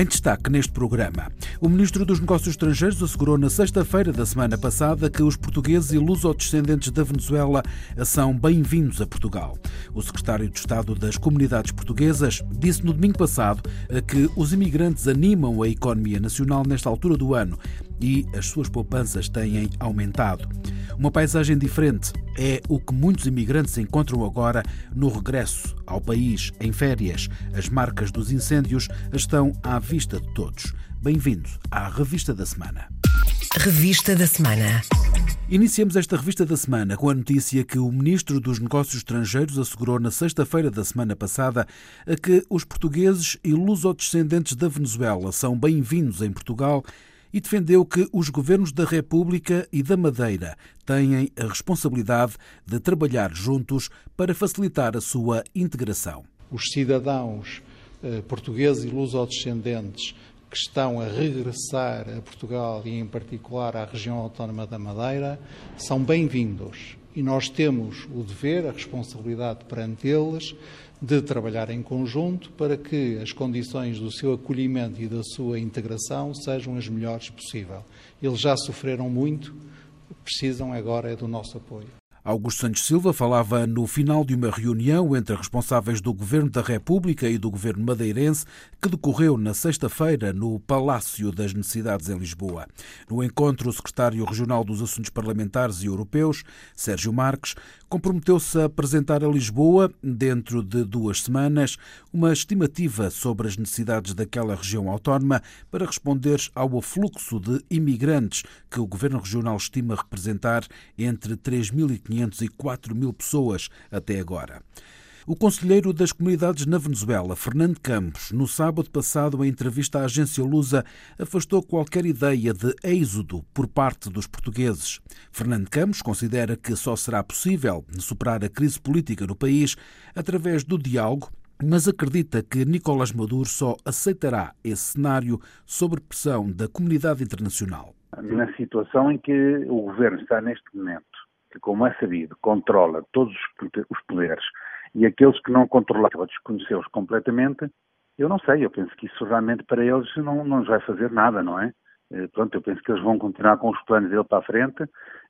Em destaque neste programa, o Ministro dos Negócios Estrangeiros assegurou na sexta-feira da semana passada que os portugueses e luso-descendentes da Venezuela são bem-vindos a Portugal. O Secretário de Estado das Comunidades Portuguesas disse no domingo passado que os imigrantes animam a economia nacional nesta altura do ano e as suas poupanças têm aumentado. Uma paisagem diferente é o que muitos imigrantes encontram agora no regresso ao país, em férias. As marcas dos incêndios estão à vista de todos. Bem-vindo à Revista da Semana. Revista da Semana. Iniciamos esta revista da semana com a notícia que o Ministro dos Negócios Estrangeiros assegurou na sexta-feira da semana passada que os portugueses e luso-descendentes da Venezuela são bem-vindos em Portugal e defendeu que os governos da República e da Madeira têm a responsabilidade de trabalhar juntos para facilitar a sua integração. Os cidadãos eh, portugueses e luso-descendentes que estão a regressar a Portugal e, em particular, à região autónoma da Madeira, são bem-vindos. E nós temos o dever, a responsabilidade perante eles de trabalhar em conjunto para que as condições do seu acolhimento e da sua integração sejam as melhores possível. Eles já sofreram muito, precisam agora é do nosso apoio. Augusto Santos Silva falava no final de uma reunião entre responsáveis do Governo da República e do Governo madeirense que decorreu na sexta-feira no Palácio das Necessidades em Lisboa. No encontro, o secretário regional dos Assuntos Parlamentares e Europeus, Sérgio Marques, comprometeu-se a apresentar a Lisboa, dentro de duas semanas, uma estimativa sobre as necessidades daquela região autónoma para responder ao afluxo de imigrantes que o Governo Regional estima representar entre 3.500 500 e 4 mil pessoas até agora. O conselheiro das comunidades na Venezuela, Fernando Campos, no sábado passado, em entrevista à agência Lusa, afastou qualquer ideia de êxodo por parte dos portugueses. Fernando Campos considera que só será possível superar a crise política no país através do diálogo mas acredita que Nicolás Maduro só aceitará esse cenário sob pressão da comunidade internacional. Na situação em que o governo está neste momento, que, como é sabido, controla todos os poderes e aqueles que não controlavam desconheceu-os completamente, eu não sei, eu penso que isso realmente para eles não, não vai fazer nada, não é? Eh, pronto, eu penso que eles vão continuar com os planos dele para a frente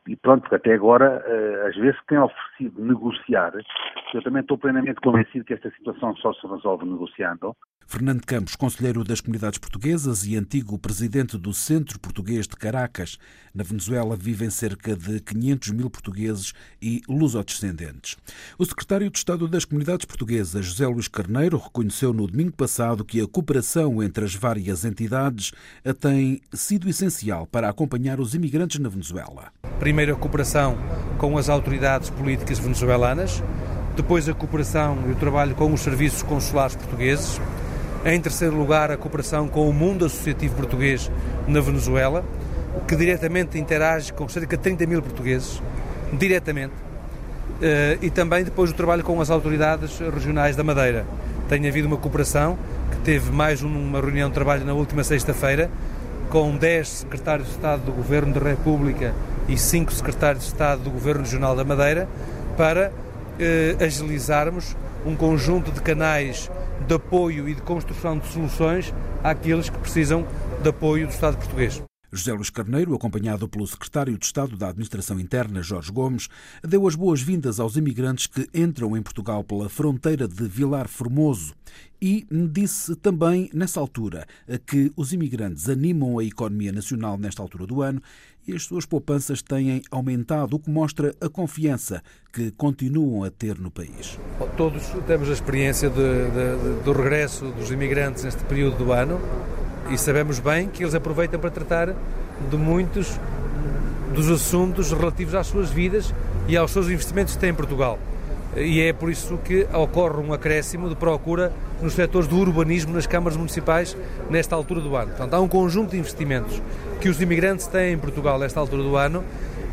e pronto, porque até agora, eh, às vezes, têm oferecido negociar, eu também estou plenamente convencido que esta situação só se resolve negociando, Fernando Campos, conselheiro das comunidades portuguesas e antigo presidente do Centro Português de Caracas. Na Venezuela vivem cerca de 500 mil portugueses e lusodescendentes. O secretário de Estado das Comunidades Portuguesas, José Luís Carneiro, reconheceu no domingo passado que a cooperação entre as várias entidades tem sido essencial para acompanhar os imigrantes na Venezuela. Primeiro, a cooperação com as autoridades políticas venezuelanas, depois, a cooperação e o trabalho com os serviços consulares portugueses em terceiro lugar, a cooperação com o mundo associativo português na Venezuela, que diretamente interage com cerca de 30 mil portugueses, diretamente, eh, e também depois o trabalho com as autoridades regionais da Madeira. Tem havido uma cooperação que teve mais uma reunião de trabalho na última sexta-feira, com 10 secretários de Estado do Governo da República e 5 secretários de Estado do Governo Regional da Madeira, para eh, agilizarmos um conjunto de canais de apoio e de construção de soluções àqueles que precisam de apoio do Estado português. José Luís Carneiro, acompanhado pelo secretário de Estado da Administração Interna, Jorge Gomes, deu as boas-vindas aos imigrantes que entram em Portugal pela fronteira de Vilar Formoso e disse também, nessa altura, que os imigrantes animam a economia nacional nesta altura do ano e as suas poupanças têm aumentado, o que mostra a confiança que continuam a ter no país. Todos temos a experiência de, de, de, do regresso dos imigrantes neste período do ano e sabemos bem que eles aproveitam para tratar de muitos dos assuntos relativos às suas vidas e aos seus investimentos que têm em Portugal. E é por isso que ocorre um acréscimo de procura nos setores do urbanismo nas câmaras municipais nesta altura do ano. Portanto, há um conjunto de investimentos que os imigrantes têm em Portugal nesta altura do ano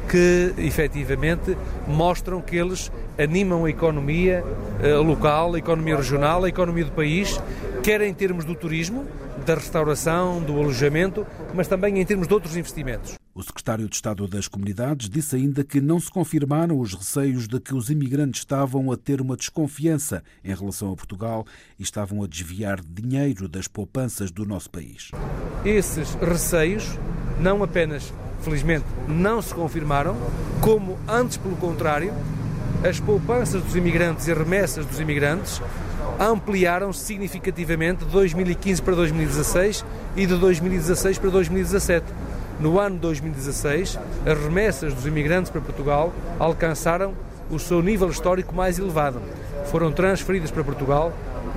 que efetivamente mostram que eles animam a economia eh, local, a economia regional, a economia do país, quer em termos do turismo, da restauração, do alojamento, mas também em termos de outros investimentos. O secretário de Estado das Comunidades disse ainda que não se confirmaram os receios de que os imigrantes estavam a ter uma desconfiança em relação a Portugal e estavam a desviar dinheiro das poupanças do nosso país. Esses receios não apenas, felizmente, não se confirmaram, como antes, pelo contrário, as poupanças dos imigrantes e remessas dos imigrantes ampliaram-se significativamente de 2015 para 2016 e de 2016 para 2017. No ano 2016, as remessas dos imigrantes para Portugal alcançaram o seu nível histórico mais elevado. Foram transferidas para Portugal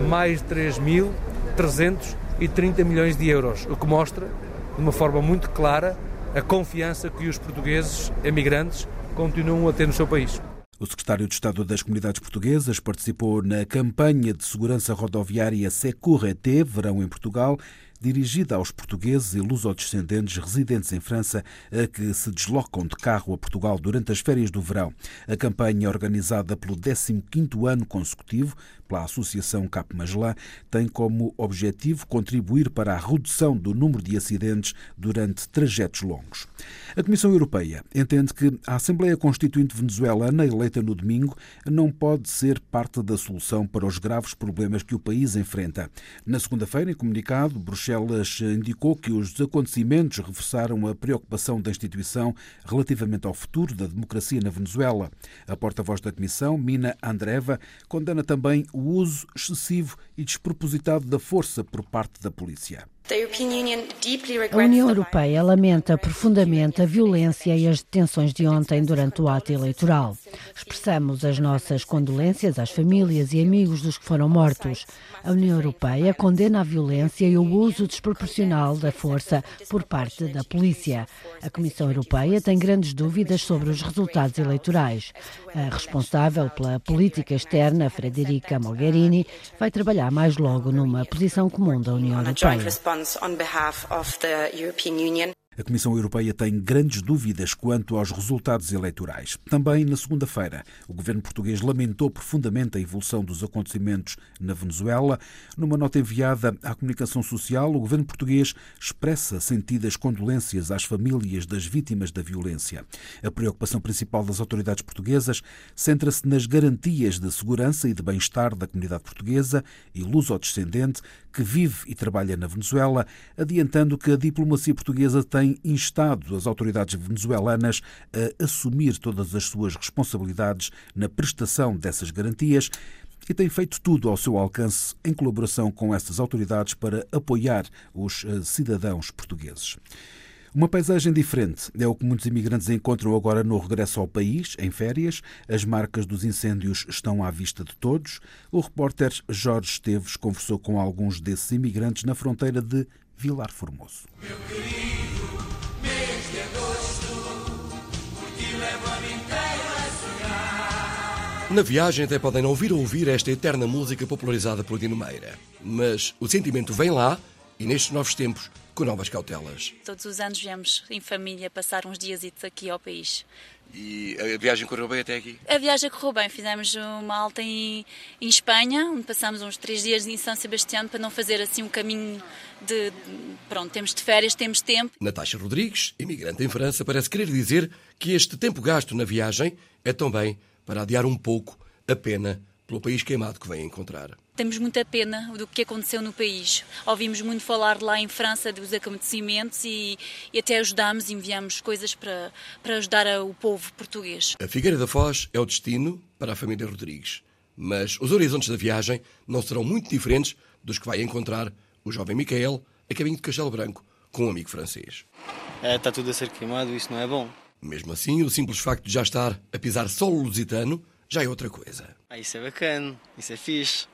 mais de 3.330 milhões de euros, o que mostra, de uma forma muito clara, a confiança que os portugueses emigrantes continuam a ter no seu país. O secretário de Estado das Comunidades Portuguesas participou na campanha de segurança rodoviária Securete Verão em Portugal dirigida aos portugueses e lusodescendentes residentes em França que se deslocam de carro a Portugal durante as férias do verão. A campanha, organizada pelo 15º ano consecutivo pela Associação Cap Magellan, tem como objetivo contribuir para a redução do número de acidentes durante trajetos longos. A Comissão Europeia entende que a Assembleia Constituinte venezuelana, eleita no domingo, não pode ser parte da solução para os graves problemas que o país enfrenta. Na segunda-feira, em comunicado, Bruxelas indicou que os acontecimentos reforçaram a preocupação da instituição relativamente ao futuro da democracia na Venezuela. A porta-voz da Comissão, Mina Andreva, condena também o uso excessivo e despropositado da força por parte da polícia. A União Europeia lamenta profundamente a violência e as detenções de ontem durante o ato eleitoral. Expressamos as nossas condolências às famílias e amigos dos que foram mortos. A União Europeia condena a violência e o uso desproporcional da força por parte da polícia. A Comissão Europeia tem grandes dúvidas sobre os resultados eleitorais. A responsável pela política externa, Frederica Mogherini, vai trabalhar mais logo numa posição comum da União Europeia on behalf of the European Union. A Comissão Europeia tem grandes dúvidas quanto aos resultados eleitorais. Também na segunda-feira, o governo português lamentou profundamente a evolução dos acontecimentos na Venezuela. Numa nota enviada à comunicação social, o governo português expressa sentidas condolências às famílias das vítimas da violência. A preocupação principal das autoridades portuguesas centra-se nas garantias de segurança e de bem-estar da comunidade portuguesa e luso-descendente que vive e trabalha na Venezuela, adiantando que a diplomacia portuguesa tem instado as autoridades venezuelanas a assumir todas as suas responsabilidades na prestação dessas garantias e tem feito tudo ao seu alcance em colaboração com essas autoridades para apoiar os eh, cidadãos portugueses. Uma paisagem diferente é o que muitos imigrantes encontram agora no regresso ao país, em férias. As marcas dos incêndios estão à vista de todos. O repórter Jorge Esteves conversou com alguns desses imigrantes na fronteira de Vilar Formoso. Meu querido, mês de agosto, Na viagem até podem não ouvir ouvir esta eterna música popularizada por Dino Meira. Mas o sentimento vem lá e nestes novos tempos com novas cautelas. Todos os anos viemos em família passar uns dias aqui ao país. E a viagem correu bem até aqui? A viagem correu bem. Fizemos uma alta em, em Espanha, onde passámos uns três dias em São Sebastião para não fazer assim um caminho de. Pronto, temos de férias, temos tempo. Natasha Rodrigues, imigrante em França, parece querer dizer que este tempo gasto na viagem é também para adiar um pouco a pena pelo país queimado que vem encontrar. Temos muita pena do que aconteceu no país. Ouvimos muito falar lá em França dos acontecimentos e, e até ajudamos, enviamos coisas para, para ajudar o povo português. A Figueira da Foz é o destino para a família Rodrigues, mas os horizontes da viagem não serão muito diferentes dos que vai encontrar o jovem Micael a caminho de Castelo Branco com um amigo francês. É, está tudo a ser queimado, isso não é bom. Mesmo assim, o simples facto de já estar a pisar solo lusitano já é outra coisa. Ah, isso é bacana, isso é fixe.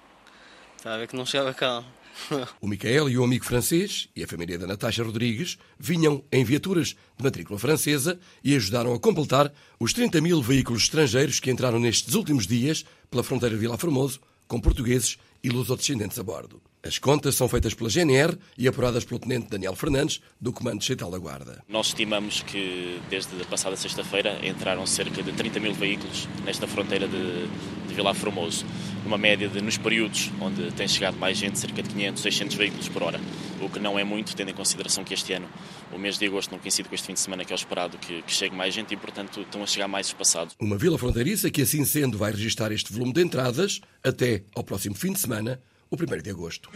Está a ver que não chegava cá. o Micael e o amigo francês e a família da Natasha Rodrigues vinham em viaturas de matrícula francesa e ajudaram a completar os 30 mil veículos estrangeiros que entraram nestes últimos dias pela fronteira de Vila Formoso com portugueses e lusodescendentes a bordo. As contas são feitas pela GNR e apuradas pelo Tenente Daniel Fernandes, do Comando Distrital da Guarda. Nós estimamos que desde a passada sexta-feira entraram cerca de 30 mil veículos nesta fronteira de, de Vilar Formoso, uma média de, nos períodos onde tem chegado mais gente, cerca de 500, 600 veículos por hora, o que não é muito, tendo em consideração que este ano, o mês de agosto, não coincide com este fim de semana que é o esperado que, que chegue mais gente e, portanto, estão a chegar mais espaçados. Uma vila fronteiriça que, assim sendo, vai registrar este volume de entradas até ao próximo fim de semana, o 1 de agosto.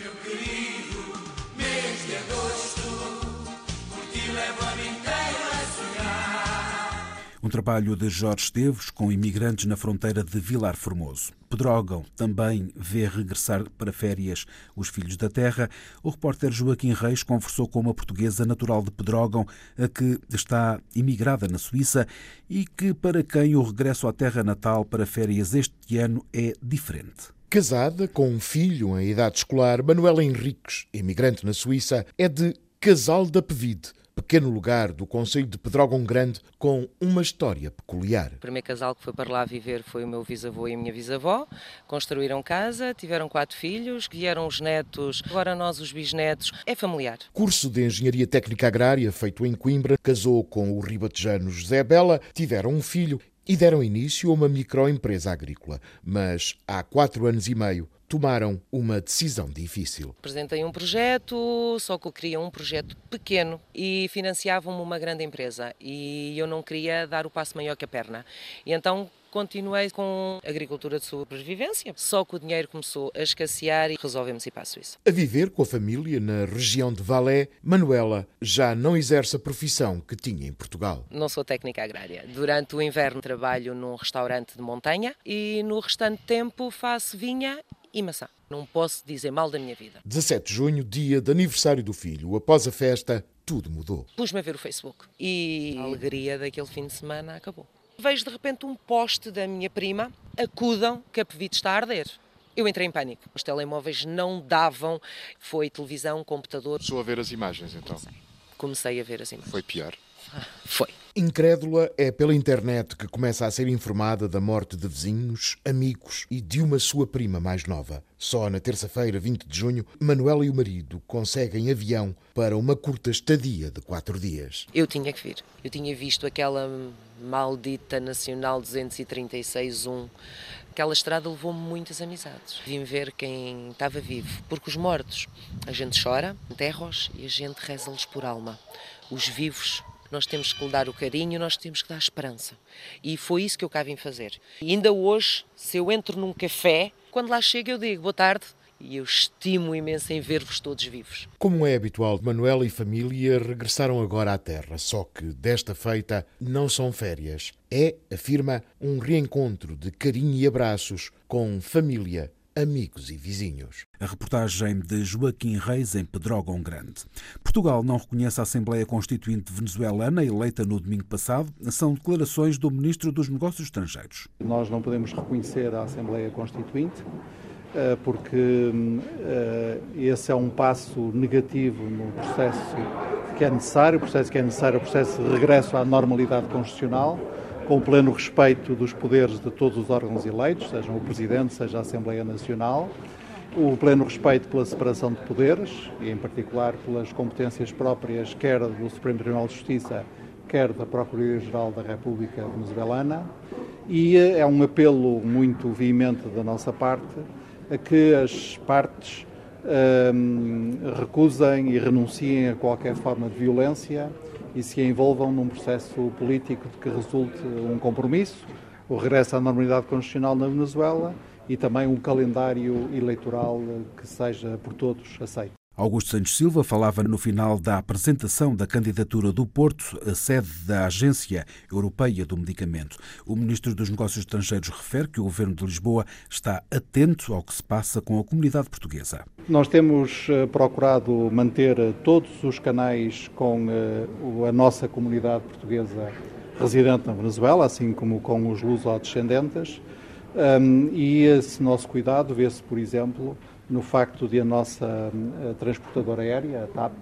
Um trabalho de Jorge Esteves com imigrantes na fronteira de Vilar Formoso. Pedrógão também vê regressar para férias os filhos da terra. O repórter Joaquim Reis conversou com uma portuguesa natural de Pedrógão, a que está imigrada na Suíça e que para quem o regresso à terra natal para férias este ano é diferente. Casada com um filho em idade escolar, Manuela Henriques, imigrante na Suíça, é de Casal da Pevide, pequeno lugar do Conselho de Pedrógão Grande com uma história peculiar. O primeiro casal que foi para lá viver foi o meu bisavô e a minha bisavó. Construíram casa, tiveram quatro filhos, vieram os netos, agora nós os bisnetos. É familiar. Curso de Engenharia Técnica Agrária feito em Coimbra, casou com o ribatejano José Bela, tiveram um filho e deram início a uma microempresa agrícola. Mas há quatro anos e meio tomaram uma decisão difícil. Apresentei um projeto, só que eu queria um projeto pequeno e financiavam-me uma grande empresa e eu não queria dar o passo maior que a perna. E então continuei com agricultura de sobrevivência, só que o dinheiro começou a escassear e resolvemos ir para a Suíça. A viver com a família na região de Valais, Manuela já não exerce a profissão que tinha em Portugal. Não sou técnica agrária. Durante o inverno trabalho num restaurante de montanha e no restante tempo faço vinha e maçã. Não posso dizer mal da minha vida. 17 de junho, dia de aniversário do filho. Após a festa, tudo mudou. Pus-me a ver o Facebook e a alegria daquele fim de semana acabou. Vejo de repente um poste da minha prima, acudam que a Pevite está a arder. Eu entrei em pânico. Os telemóveis não davam, foi televisão, computador. Começou a ver as imagens então? Comecei, Comecei a ver as imagens. Foi pior? Foi. Incrédula é pela internet que começa a ser informada da morte de vizinhos, amigos e de uma sua prima mais nova. Só na terça-feira, 20 de junho, Manuela e o marido conseguem avião para uma curta estadia de quatro dias. Eu tinha que vir. Eu tinha visto aquela maldita Nacional 236-1. Aquela estrada levou-me muitas amizades. Vim ver quem estava vivo, porque os mortos, a gente chora, enterra-os e a gente reza-lhes por alma. Os vivos nós temos que lhe dar o carinho, nós temos que dar esperança. E foi isso que eu cá vim fazer. E ainda hoje, se eu entro num café, quando lá chego eu digo boa tarde, e eu estimo imenso em ver-vos todos vivos. Como é habitual, Manuela e família regressaram agora à Terra, só que desta feita não são férias. É, afirma, um reencontro de carinho e abraços com família amigos e vizinhos. A reportagem de Joaquim Reis em Pedrógão Grande. Portugal não reconhece a Assembleia Constituinte venezuelana eleita no domingo passado. São declarações do Ministro dos Negócios Estrangeiros. Nós não podemos reconhecer a Assembleia Constituinte eh, porque eh, esse é um passo negativo no processo que é necessário, o processo que é necessário, o processo de regresso à normalidade constitucional com o pleno respeito dos poderes de todos os órgãos eleitos, sejam o Presidente, seja a Assembleia Nacional, o pleno respeito pela separação de poderes e, em particular, pelas competências próprias, quer do Supremo Tribunal de Justiça, quer da Procuradoria-Geral da República Venezuelana. E é um apelo muito veemente da nossa parte a que as partes hum, recusem e renunciem a qualquer forma de violência e se envolvam num processo político de que resulte um compromisso, o regresso à normalidade constitucional na Venezuela e também um calendário eleitoral que seja por todos aceito. Augusto Santos Silva falava no final da apresentação da candidatura do Porto à sede da Agência Europeia do Medicamento. O ministro dos Negócios Estrangeiros refere que o governo de Lisboa está atento ao que se passa com a comunidade portuguesa. Nós temos eh, procurado manter eh, todos os canais com eh, a nossa comunidade portuguesa residente na Venezuela, assim como com os luso-descendentes. E esse nosso cuidado vê-se, por exemplo, no facto de a nossa a transportadora aérea, a TAP,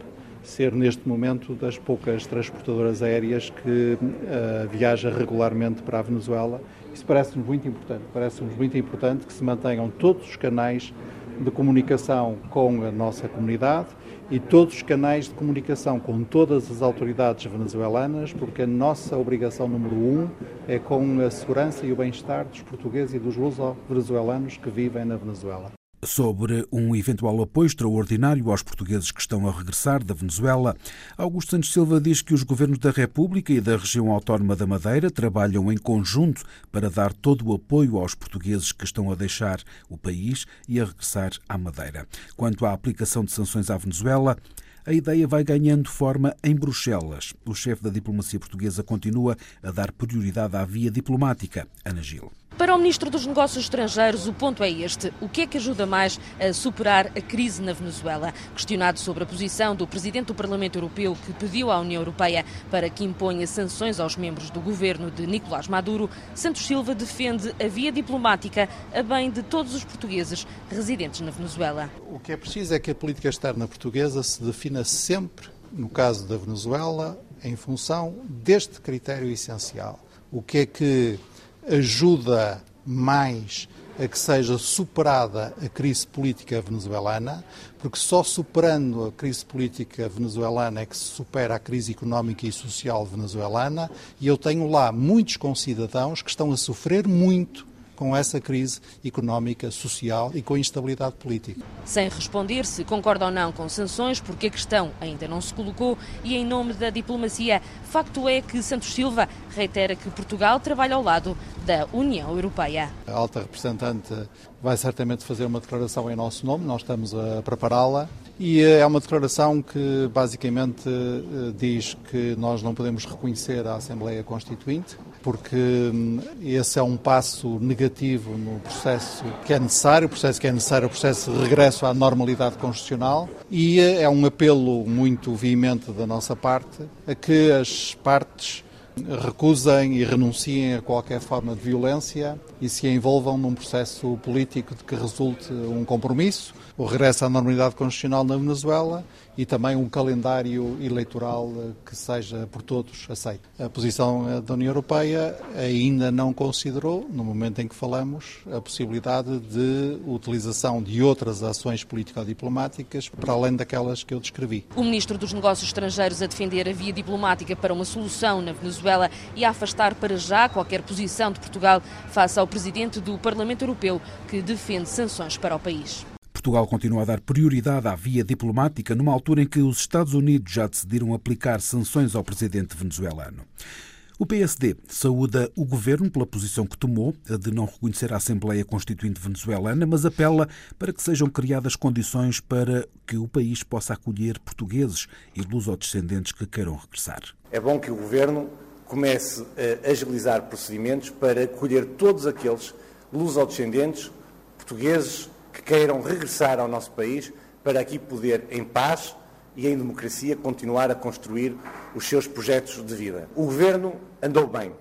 ser neste momento das poucas transportadoras aéreas que uh, viaja regularmente para a Venezuela. Isso parece-nos muito importante. Parece-nos muito importante que se mantenham todos os canais de comunicação com a nossa comunidade e todos os canais de comunicação com todas as autoridades venezuelanas, porque a nossa obrigação número um é com a segurança e o bem-estar dos portugueses e dos luso-venezuelanos que vivem na Venezuela. Sobre um eventual apoio extraordinário aos portugueses que estão a regressar da Venezuela, Augusto Santos Silva diz que os governos da República e da região autónoma da Madeira trabalham em conjunto para dar todo o apoio aos portugueses que estão a deixar o país e a regressar à Madeira. Quanto à aplicação de sanções à Venezuela, a ideia vai ganhando forma em Bruxelas. O chefe da diplomacia portuguesa continua a dar prioridade à via diplomática. Ana Gil. Para o Ministro dos Negócios Estrangeiros, o ponto é este: o que é que ajuda mais a superar a crise na Venezuela? Questionado sobre a posição do Presidente do Parlamento Europeu, que pediu à União Europeia para que imponha sanções aos membros do governo de Nicolás Maduro, Santos Silva defende a via diplomática a bem de todos os portugueses residentes na Venezuela. O que é preciso é que a política externa portuguesa se defina sempre, no caso da Venezuela, em função deste critério essencial. O que é que ajuda mais a que seja superada a crise política venezuelana, porque só superando a crise política venezuelana é que se supera a crise económica e social venezuelana, e eu tenho lá muitos concidadãos que estão a sofrer muito com essa crise económica, social e com a instabilidade política. Sem responder se concorda ou não com sanções, porque a questão ainda não se colocou e em nome da diplomacia, facto é que Santos Silva reitera que Portugal trabalha ao lado da União Europeia. A alta representante vai certamente fazer uma declaração em nosso nome, nós estamos a prepará-la e é uma declaração que basicamente eh, diz que nós não podemos reconhecer a Assembleia Constituinte, porque hum, esse é um passo negativo no processo que é necessário, o processo que é necessário, o processo de regresso à normalidade constitucional, e eh, é um apelo muito veemente da nossa parte a que as partes recusem e renunciem a qualquer forma de violência e se envolvam num processo político de que resulte um compromisso, o regresso à normalidade constitucional na Venezuela e também um calendário eleitoral que seja por todos aceito. A posição eh, da União Europeia ainda não considerou, no momento em que falamos, a possibilidade de utilização de outras ações político-diplomáticas para além daquelas que eu descrevi. O Ministro dos Negócios Estrangeiros a defender a via diplomática para uma solução na Venezuela e a afastar para já qualquer posição de Portugal face ao Presidente do Parlamento Europeu que defende sanções para o país. Portugal continua a dar prioridade à via diplomática numa altura em que os Estados Unidos já decidiram aplicar sanções ao presidente venezuelano. O PSD saúda o governo pela posição que tomou de não reconhecer a Assembleia Constituinte venezuelana, mas apela para que sejam criadas condições para que o país possa acolher portugueses e lusodescendentes que queiram regressar. É bom que o governo comece a agilizar procedimentos para acolher todos aqueles lusodescendentes portugueses que queiram regressar ao nosso país para aqui poder, em paz e em democracia, continuar a construir os seus projetos de vida. O Governo andou bem.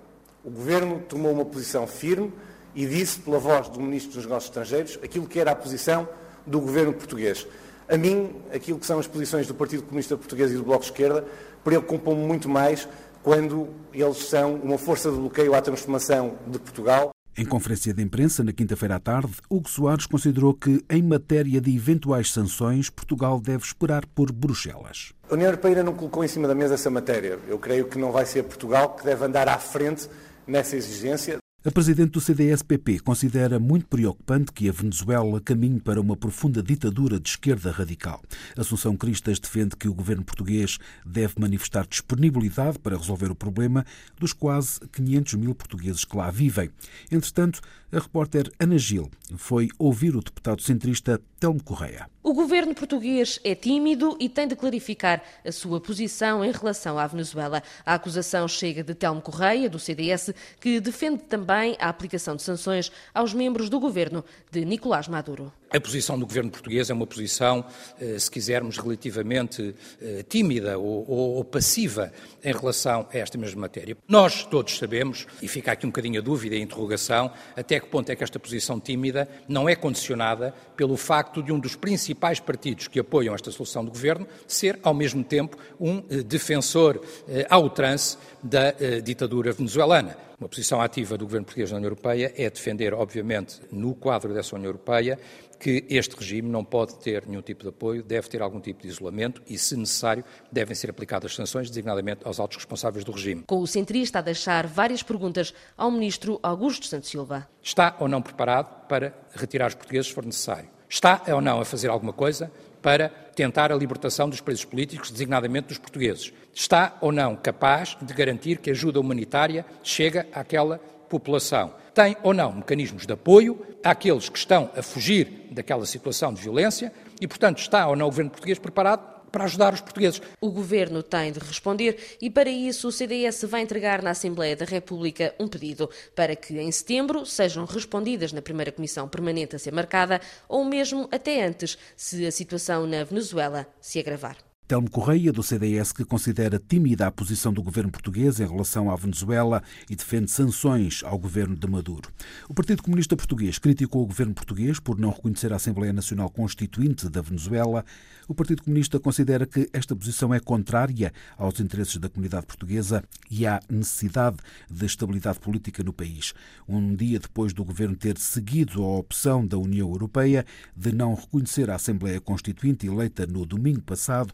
O Governo tomou uma posição firme e disse, pela voz do Ministro dos Negócios Estrangeiros, aquilo que era a posição do Governo português. A mim, aquilo que são as posições do Partido Comunista Português e do Bloco de Esquerda preocupam-me muito mais quando eles são uma força de bloqueio à transformação de Portugal em conferência de imprensa, na quinta-feira à tarde, Hugo Soares considerou que, em matéria de eventuais sanções, Portugal deve esperar por Bruxelas. A União Europeia não colocou em cima da mesa essa matéria. Eu creio que não vai ser Portugal que deve andar à frente nessa exigência. A presidente do CDS-PP considera muito preocupante que a Venezuela caminhe para uma profunda ditadura de esquerda radical. Assunção Cristas defende que o governo português deve manifestar disponibilidade para resolver o problema dos quase 500 mil portugueses que lá vivem. Entretanto, a repórter Ana Gil foi ouvir o deputado centrista Telmo Correia. O governo português é tímido e tem de clarificar a sua posição em relação à Venezuela. A acusação chega de Telmo Correia, do CDS, que defende também a aplicação de sanções aos membros do governo de Nicolás Maduro. A posição do governo português é uma posição, eh, se quisermos, relativamente eh, tímida ou, passiva em relação a esta mesma matéria. Nós todos sabemos, e fica aqui um bocadinho a dúvida e a interrogação, até que ponto é que esta posição tímida não é condicionada pelo facto de um dos principais partidos que apoiam esta solução do governo ser, ao mesmo tempo, um eh, defensor ao trance da ditadura venezuelana. Uma posição ativa do governo português na União Europeia é defender, obviamente, no quadro dessa União Europeia, que este regime não pode ter nenhum tipo de apoio, deve ter algum tipo de isolamento e, se necessário, devem ser aplicadas sanções, designadamente aos altos responsáveis do regime. Com o centrista a deixar várias perguntas ao ministro Augusto Santos Silva. Está ou não preparado para retirar os portugueses se for necessário? Está ou não a fazer alguma coisa para tentar a libertação dos presos políticos, designadamente dos portugueses? Está ou não capaz de garantir que a ajuda humanitária chega àquela população? Tem ou não mecanismos de apoio àqueles que estão a fugir daquela situação de violência e, portanto, está ou não o governo português preparado para ajudar os portugueses. O governo tem de responder e, para isso, o CDS vai entregar na Assembleia da República um pedido para que, em setembro, sejam respondidas na primeira comissão permanente a ser marcada ou mesmo até antes, se a situação na Venezuela se agravar. Telmo Correia, do CDS, que considera tímida a posição do governo português em relação à Venezuela e defende sanções ao governo de Maduro. O Partido Comunista Português criticou o governo português por não reconhecer a Assembleia Nacional Constituinte da Venezuela. O Partido Comunista considera que esta posição é contrária aos interesses da comunidade portuguesa e à necessidade de estabilidade política no país. Um dia depois do governo ter seguido a opção da União Europeia de não reconhecer a Assembleia Constituinte eleita no domingo passado,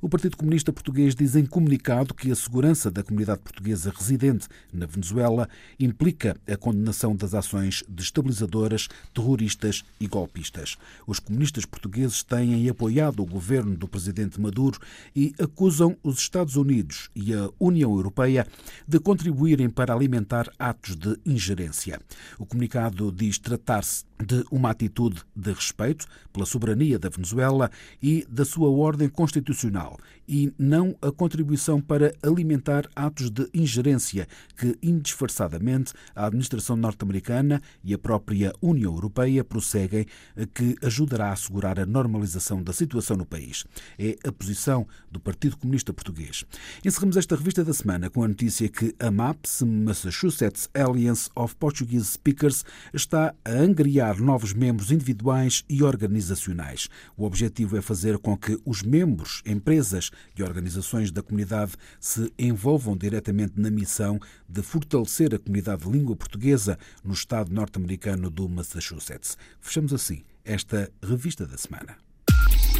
o Partido Comunista Português diz em comunicado que a segurança da comunidade portuguesa residente na Venezuela implica a condenação das ações destabilizadoras, terroristas e golpistas. Os comunistas portugueses têm apoiado o governo do presidente Maduro e acusam os Estados Unidos e a União Europeia de contribuírem para alimentar atos de ingerência. O comunicado diz tratar-se de uma atitude de respeito pela soberania da Venezuela e da sua ordem constitucional e não a contribuição para alimentar atos de ingerência que, indisfarçadamente, a administração norte-americana e a própria União Europeia prosseguem, que ajudará a assegurar a normalização da situação no país. É a posição do Partido Comunista Português. Encerramos esta revista da semana com a notícia que a MAPS, Massachusetts Alliance of Portuguese Speakers, está a angriar novos membros individuais e organizacionais. O objetivo é fazer com que os membros, empresas e organizações da comunidade se envolvam diretamente na missão de fortalecer a comunidade de língua portuguesa no estado norte-americano do Massachusetts. Fechamos assim esta revista da semana.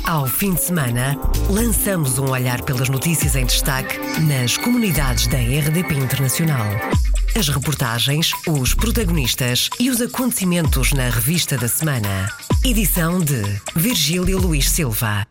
Ao fim de semana, lançamos um olhar pelas notícias em destaque nas comunidades da RDP Internacional. As reportagens, os protagonistas e os acontecimentos na revista da semana. Edição de Virgílio Luís Silva.